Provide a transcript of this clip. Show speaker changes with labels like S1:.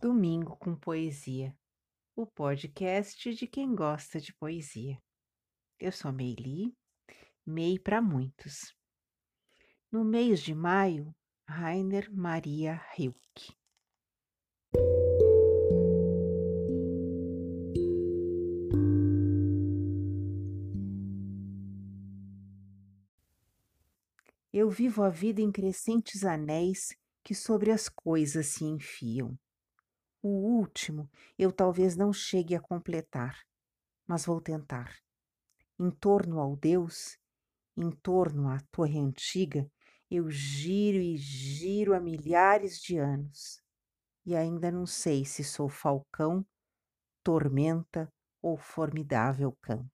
S1: Domingo com Poesia, o podcast de quem gosta de poesia. Eu sou Meili, Mei para muitos. No mês de maio, Rainer Maria Rilke. Eu vivo a vida em crescentes anéis que sobre as coisas se enfiam. O último eu talvez não chegue a completar, mas vou tentar. Em torno ao Deus, em torno à torre antiga, eu giro e giro há milhares de anos. E ainda não sei se sou falcão, tormenta ou formidável cão.